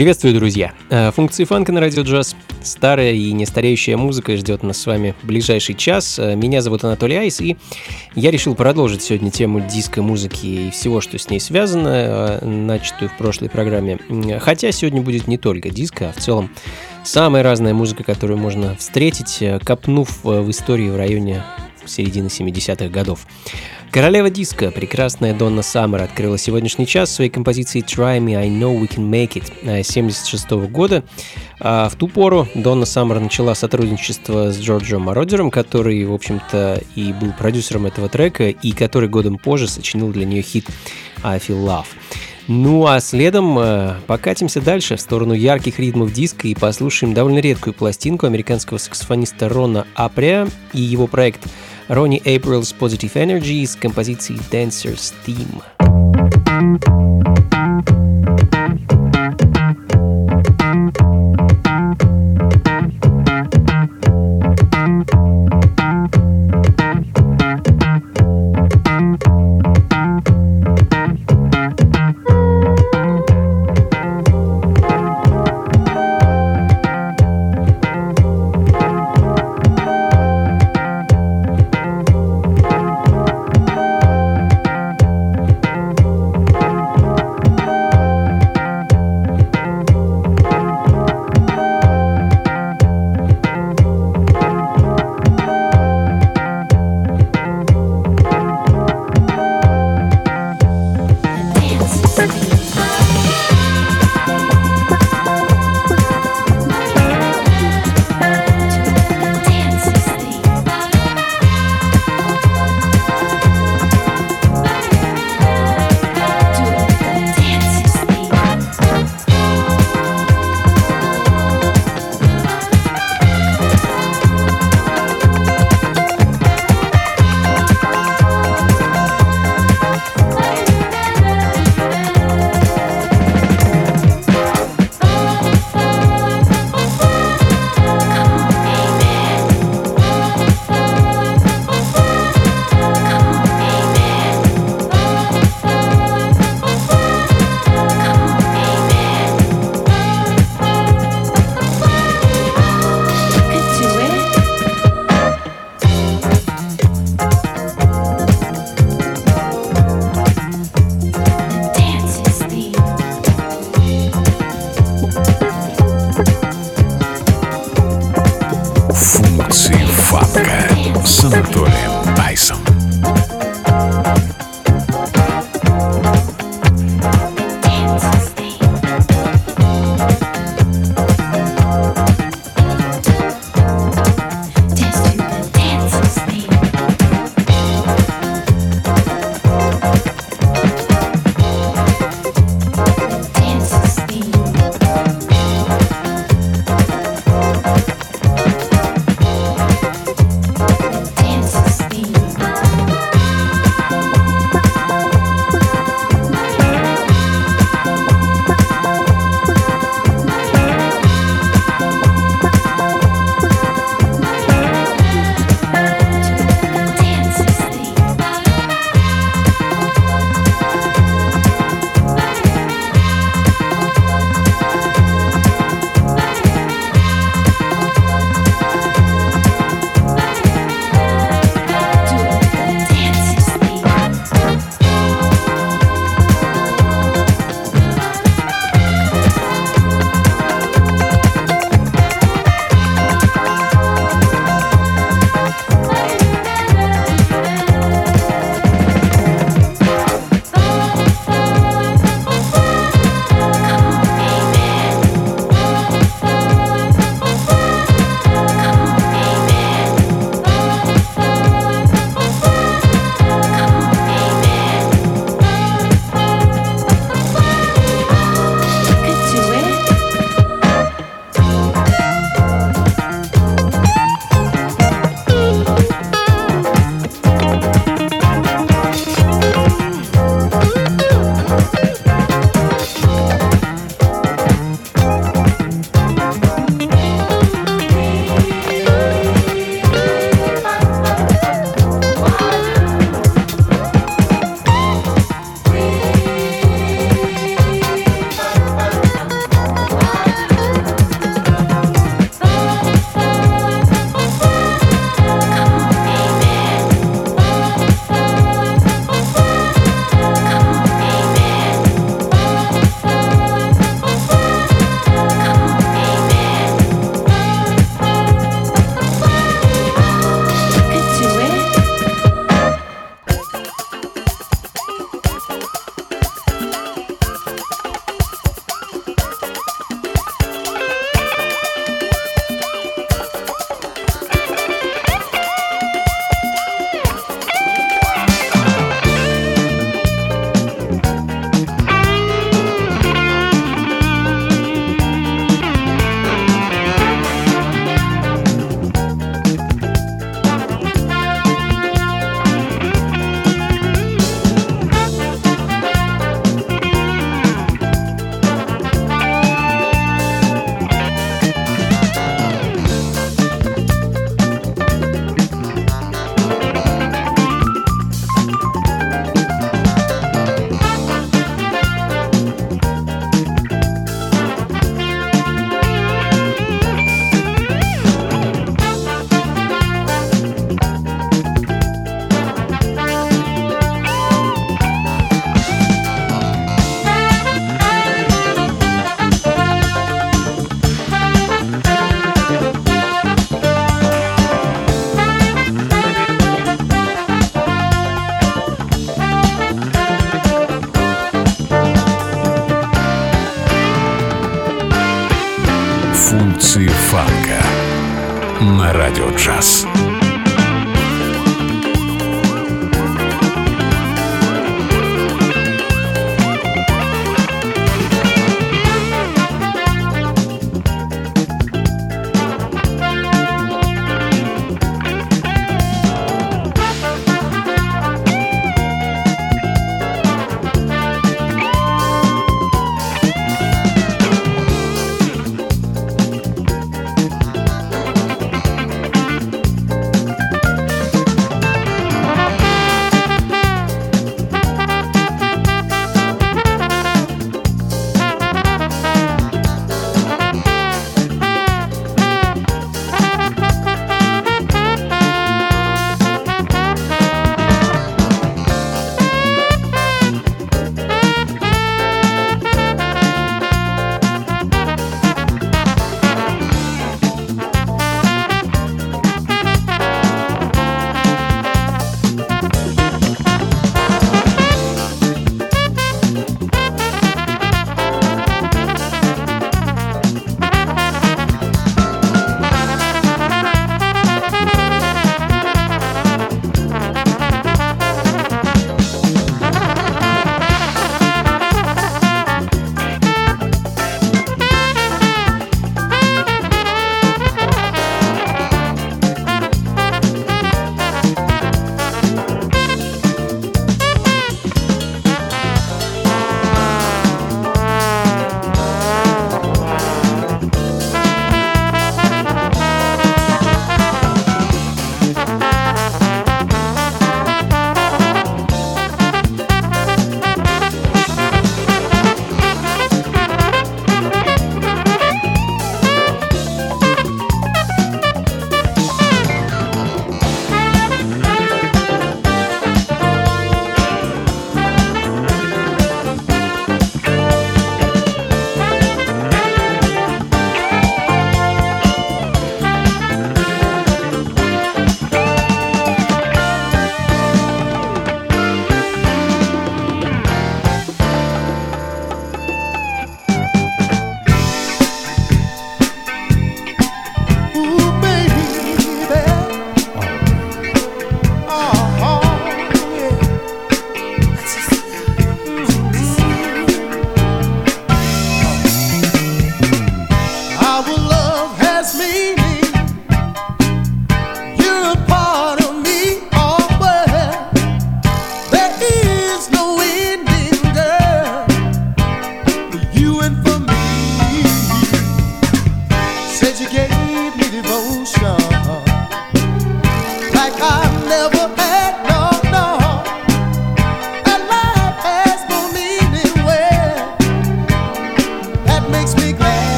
Приветствую, друзья! Э, функции фанка на радио джаз. Старая и нестареющая музыка ждет нас с вами ближайший час. Э, меня зовут Анатолий Айс, и я решил продолжить сегодня тему диско-музыки и всего, что с ней связано, э, начатую в прошлой программе. Хотя сегодня будет не только диско, а в целом самая разная музыка, которую можно встретить, копнув в историю в районе середины 70-х годов. Королева диска, прекрасная Донна Саммер, открыла сегодняшний час своей композицией Try Me, I Know We Can Make It 76 -го года. А в ту пору Донна Саммер начала сотрудничество с Джорджем Мародером, который, в общем-то, и был продюсером этого трека, и который годом позже сочинил для нее хит I Feel Love. Ну а следом э, покатимся дальше в сторону ярких ритмов диска и послушаем довольно редкую пластинку американского саксофониста Рона Апря и его проект Ronnie April's Positive Energy из композиции Dancer's Theme.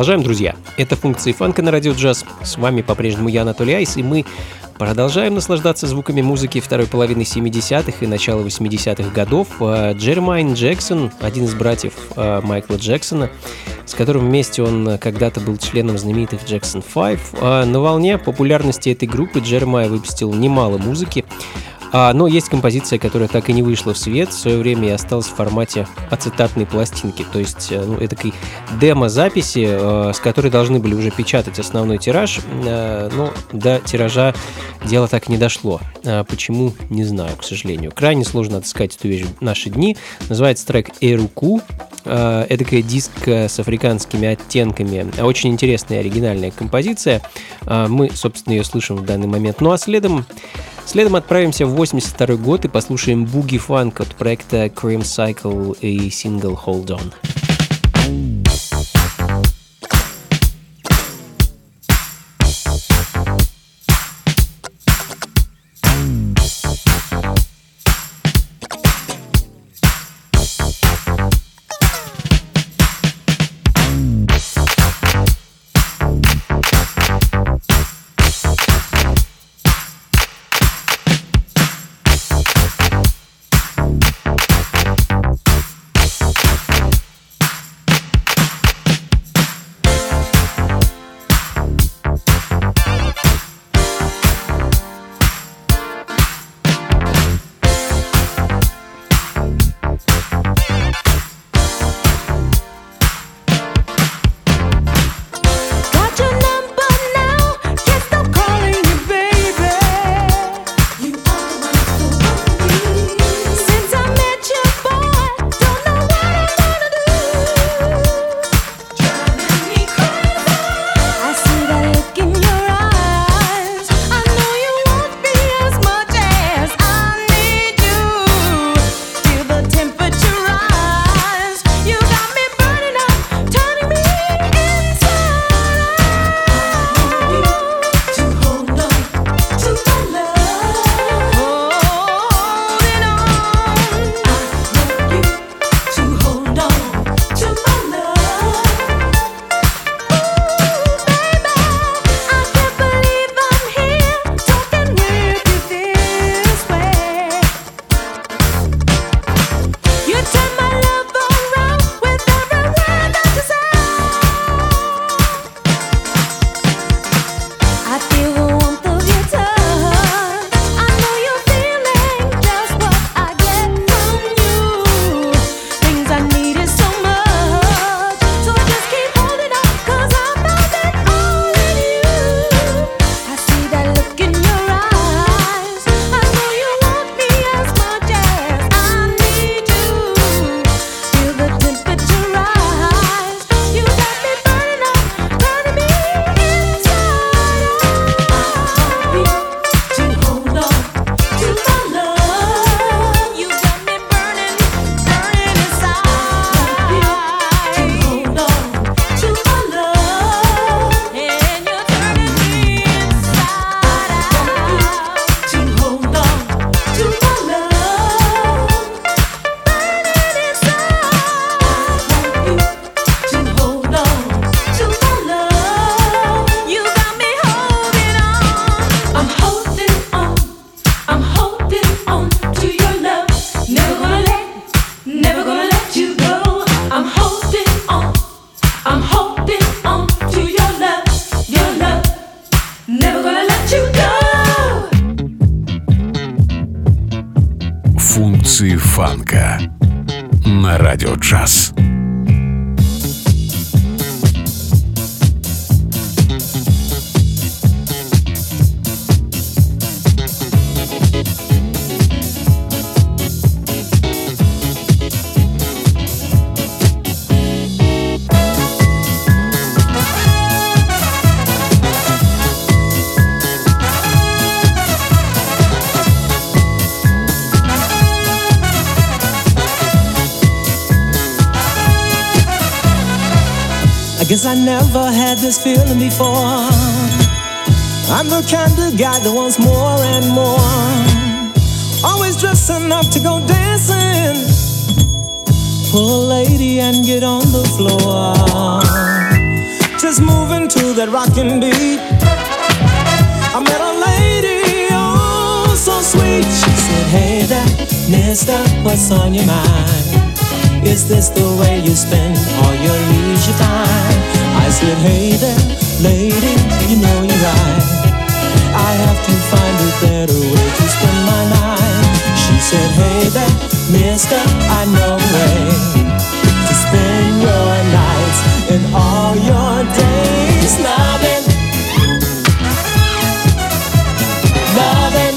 Продолжаем, друзья. Это функции фанка на радио джаз. С вами по-прежнему я, Анатолий Айс, и мы продолжаем наслаждаться звуками музыки второй половины 70-х и начала 80-х годов. А, Джермайн Джексон, один из братьев а, Майкла Джексона, с которым вместе он когда-то был членом знаменитых Jackson 5. А, на волне популярности этой группы Джермай выпустил немало музыки, а, но есть композиция, которая так и не вышла в свет в свое время и осталась в формате ацетатной пластинки. То есть, э, ну, это демо-записи, э, с которой должны были уже печатать основной тираж, э, но до тиража дело так и не дошло. А почему, не знаю, к сожалению. Крайне сложно отыскать эту вещь в наши дни. Называется трек «Эруку». Эдакая диск с африканскими оттенками. Очень интересная оригинальная композиция. Мы, собственно, ее слышим в данный момент. Ну а следом Следом отправимся в 82 год и послушаем буги-фанк от проекта Cream Cycle и сингл Hold On. I never had this feeling before. I'm the kind of guy that wants more and more. Always dressing up to go dancing. Pull a lady and get on the floor. Just moving to that rockin' beat. I met a lady, oh, so sweet. She said, Hey there, mister, what's on your mind? Is this the way you spend all your leisure time? Said, hey there, lady, you know you're right. I have to find a better way to spend my night. She said, hey there, mister, I know a way to spend your nights and all your days loving. Loving.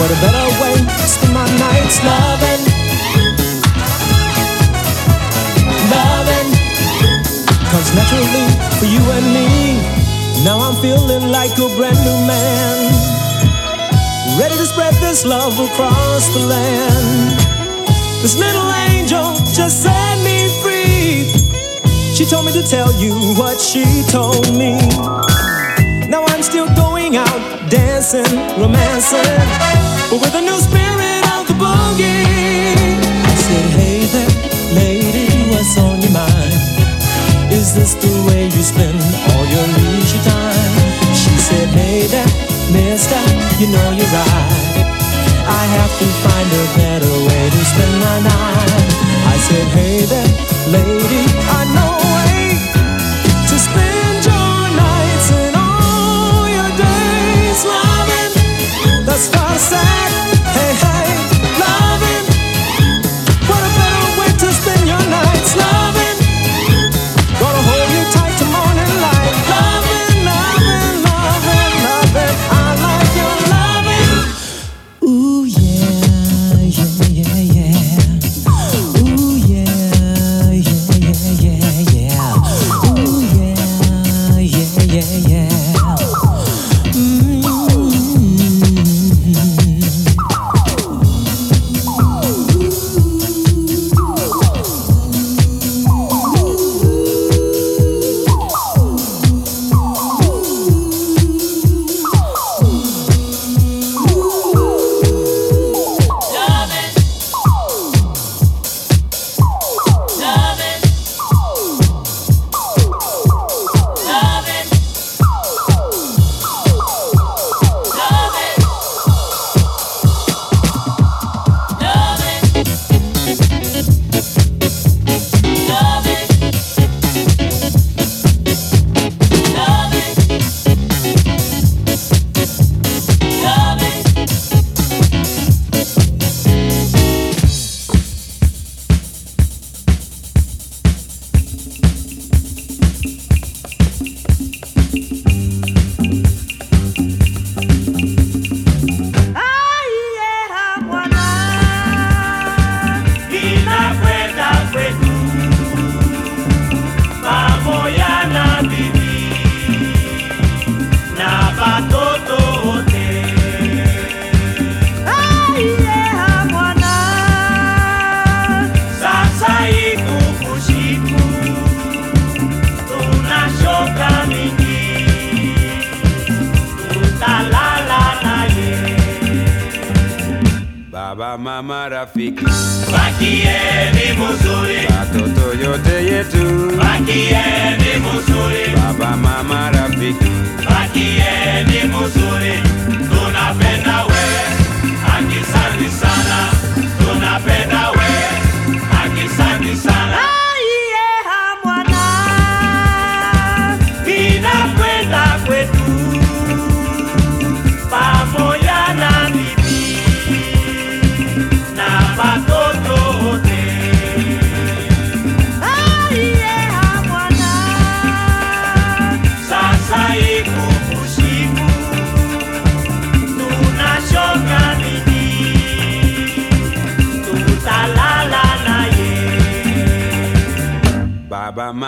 What a better way to spend my nights loving. Cause naturally, for you and me, now I'm feeling like a brand new man. Ready to spread this love across the land. This little angel just set me free. She told me to tell you what she told me. Now I'm still going out, dancing, romancing, but with a new spirit of the boogie. I said, hey there, lady, what's on your mind? Is this the way you spend all your leisure time? She said, Hey there, mister, you know you're right. I have to find a better way to spend my night. mama rafiki, bakie ni mzuri, watoto yote yetu, bakie ni mzuri, baba mama rafiki, bakie ni mzuri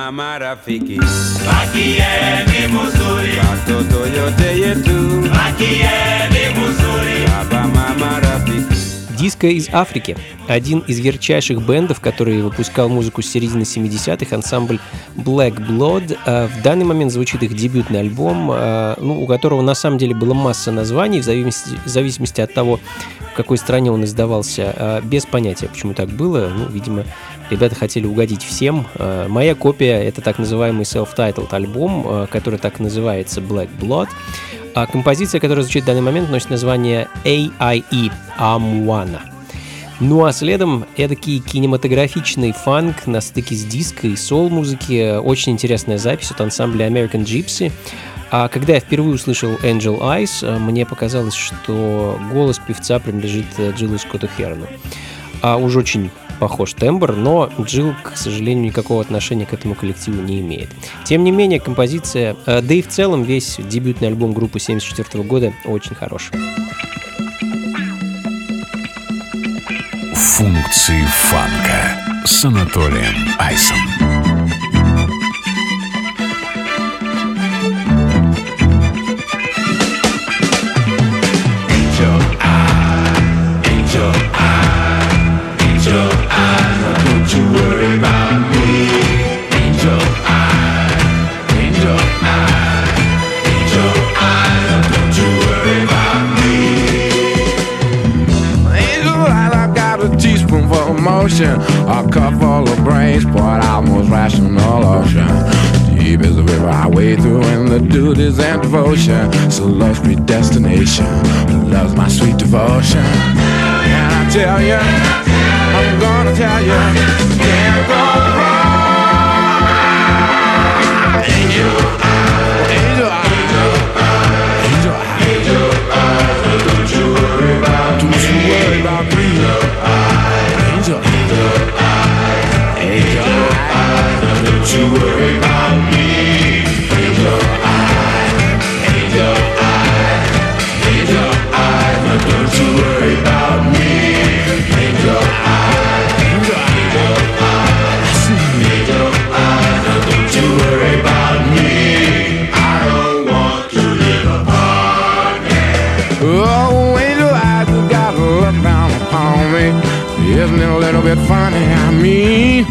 baba mama rafiki bakieni muzuri watoto yote yetu bakieni muzuri baba mama rafiki Диско из Африки. Один из ярчайших бендов, который выпускал музыку с середины 70-х, ансамбль Black Blood. А В данный момент звучит их дебютный альбом, а, ну, у которого на самом деле была масса названий, в зависимости, в зависимости от того, в какой стране он издавался. А, Без понятия, почему так было. Ну, видимо, ребята хотели угодить всем. А, Моя копия — это так называемый self-titled альбом, а, который так называется Black Blood. А композиция, которая звучит в данный момент, носит название AIE Amwana. Ну а следом эдакий кинематографичный фанк на стыке с диско и сол-музыки. Очень интересная запись от ансамбля American Gypsy. А когда я впервые услышал Angel Eyes, э, мне показалось, что голос певца принадлежит э, Джиллу Скотту Херну. А уж очень похож тембр, но Джилл, к сожалению, никакого отношения к этому коллективу не имеет. Тем не менее, композиция, э, да и в целом весь дебютный альбом группы 74 года очень хорош. Функции фанка с Анатолием Айсом. Motion, a cup full of brains, poured out most rational ocean. Deep is the river I wade through, and the duties and devotion. So love's predestination, love's my sweet devotion. And I tell you, I'm gonna tell you, can't go wrong. Angel, angel, Oh, Isn't it a little bit funny? I mean,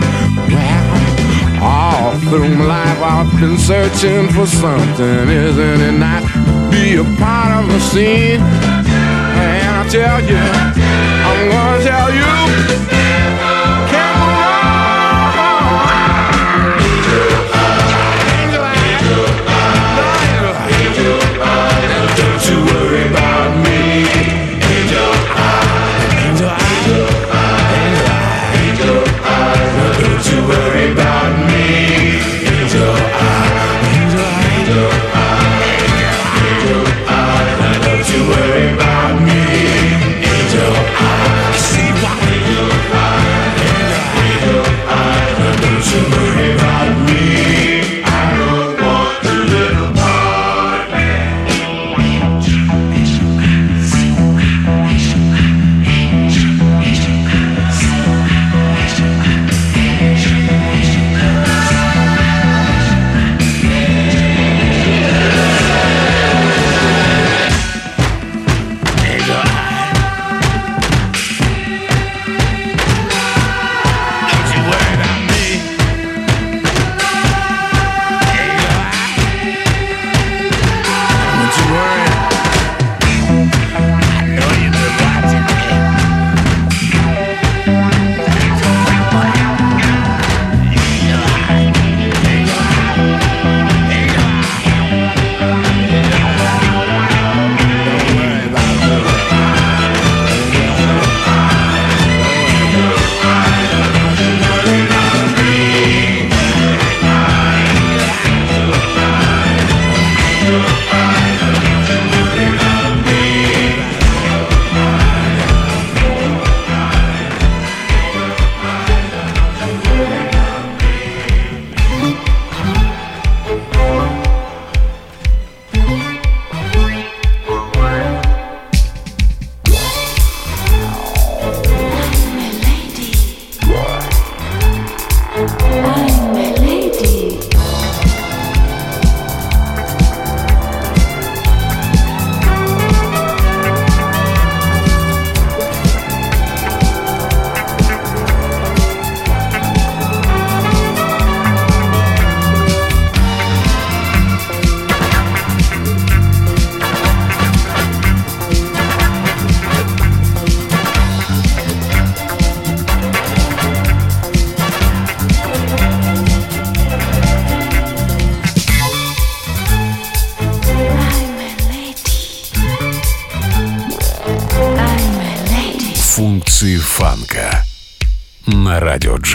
through my life I've been searching for something. Isn't it to be a part of the scene? And I tell you, I'm gonna tell you,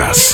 радио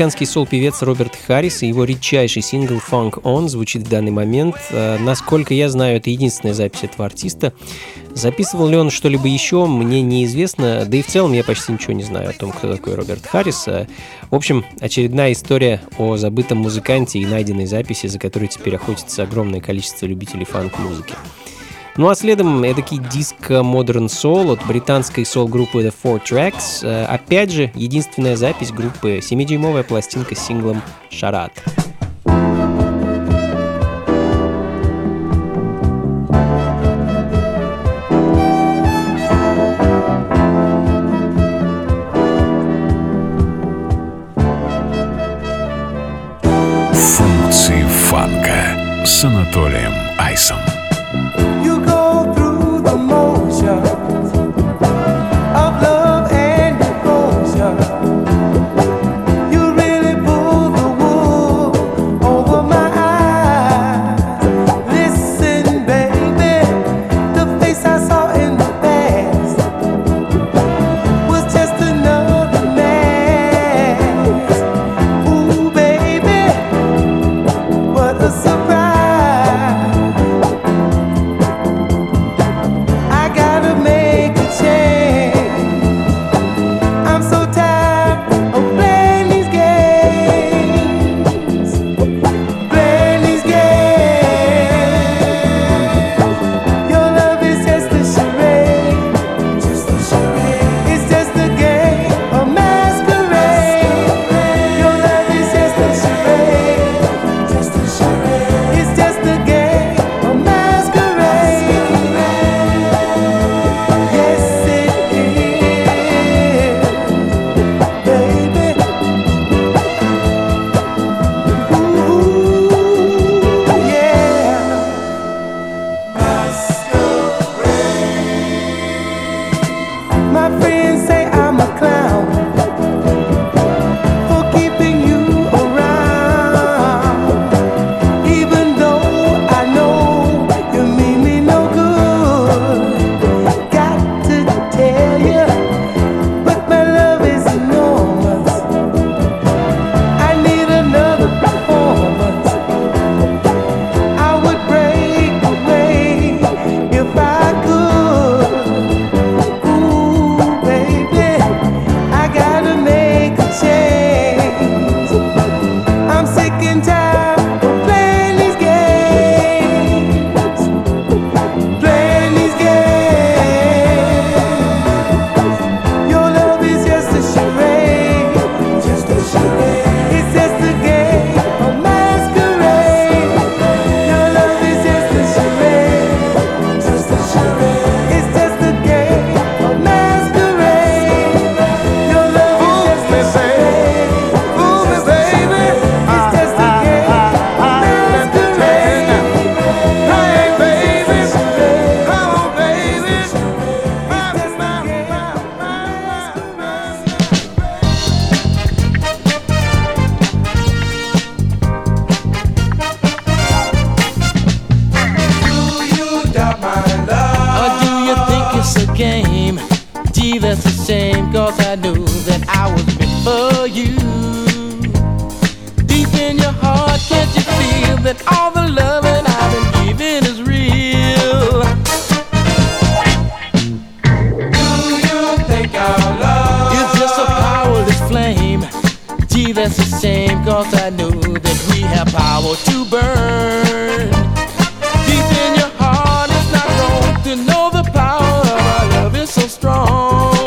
Американский сол-певец Роберт Харрис и его редчайший сингл «Funk On» звучит в данный момент. Э, насколько я знаю, это единственная запись этого артиста. Записывал ли он что-либо еще, мне неизвестно, да и в целом я почти ничего не знаю о том, кто такой Роберт Харрис. Э, в общем, очередная история о забытом музыканте и найденной записи, за которой теперь охотится огромное количество любителей фанк-музыки. Ну а следом эдакий диск Modern Soul от британской сол-группы The Four Tracks. Э, опять же, единственная запись группы, 7-дюймовая пластинка с синглом «Шарат». Функции фанка с Анатолием Айсом. Alaska. Gee, that's a shame, cause I know that we have power to burn. Deep in your heart, it's not wrong to know the power of our love is so strong.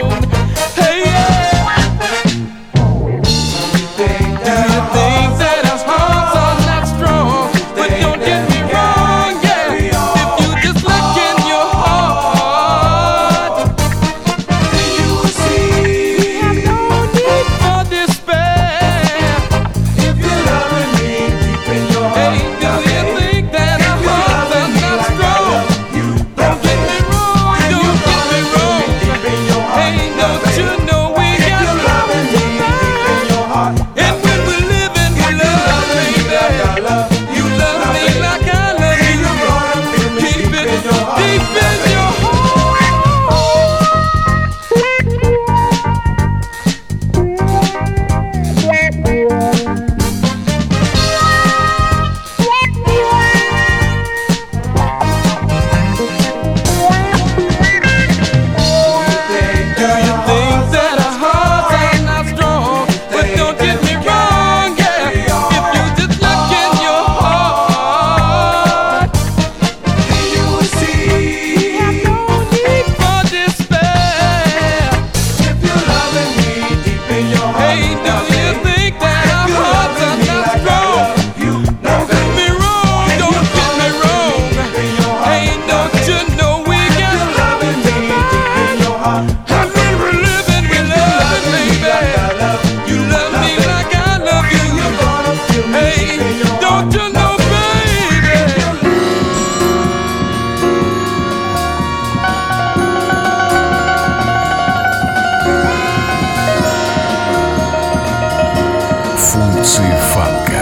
функции фанка.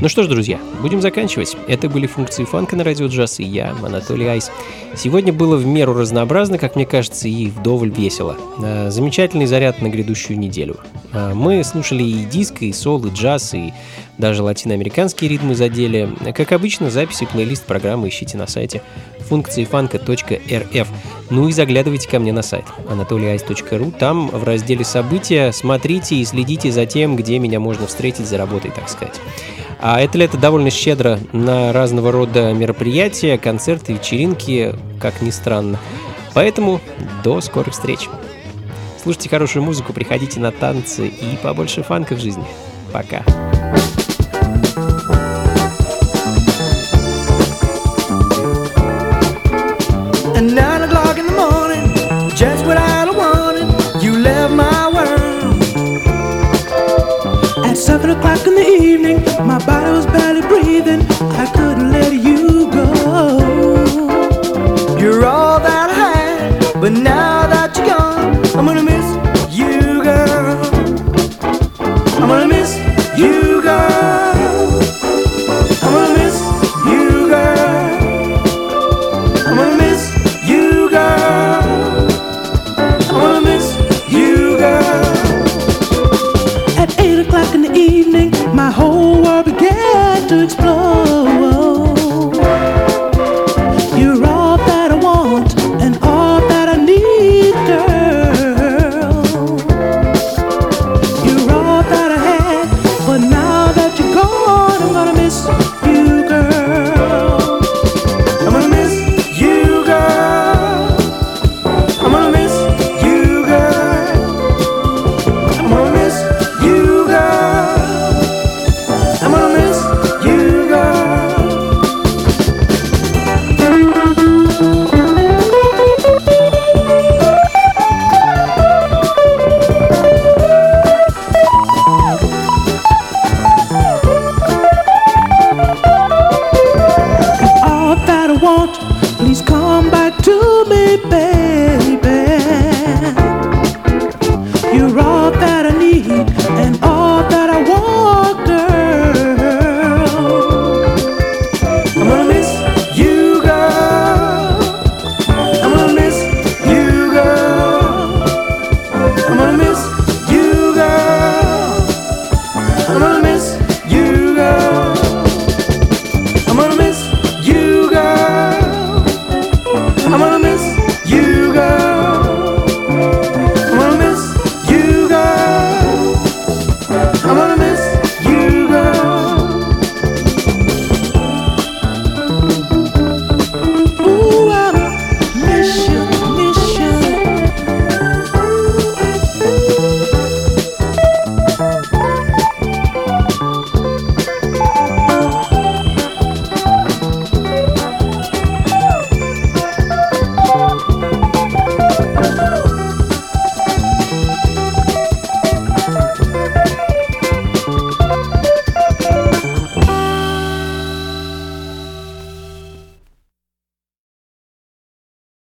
Ну что ж, друзья, будем заканчивать. Это были функции фанка на радио джаз и я, Анатолий Айс. Сегодня было в меру разнообразно, как мне кажется, и вдоволь весело. Э, Замечательный заряд на грядущую неделю. Э, Мы слушали и диско, и сол, и джаз, и даже латиноамериканские ритмы задели. Как обычно, записи и плейлист программы ищите на сайте функции фанка.рф. Ну и заглядывайте ко мне на сайт anatolyice.ru. Там в разделе «События» смотрите и следите за тем, где меня можно встретить за работой, так сказать. А это лето довольно щедро на разного рода мероприятия, концерты, вечеринки, как ни странно. Поэтому до скорых встреч. Слушайте хорошую музыку, приходите на танцы и побольше фанка в жизни. Пока.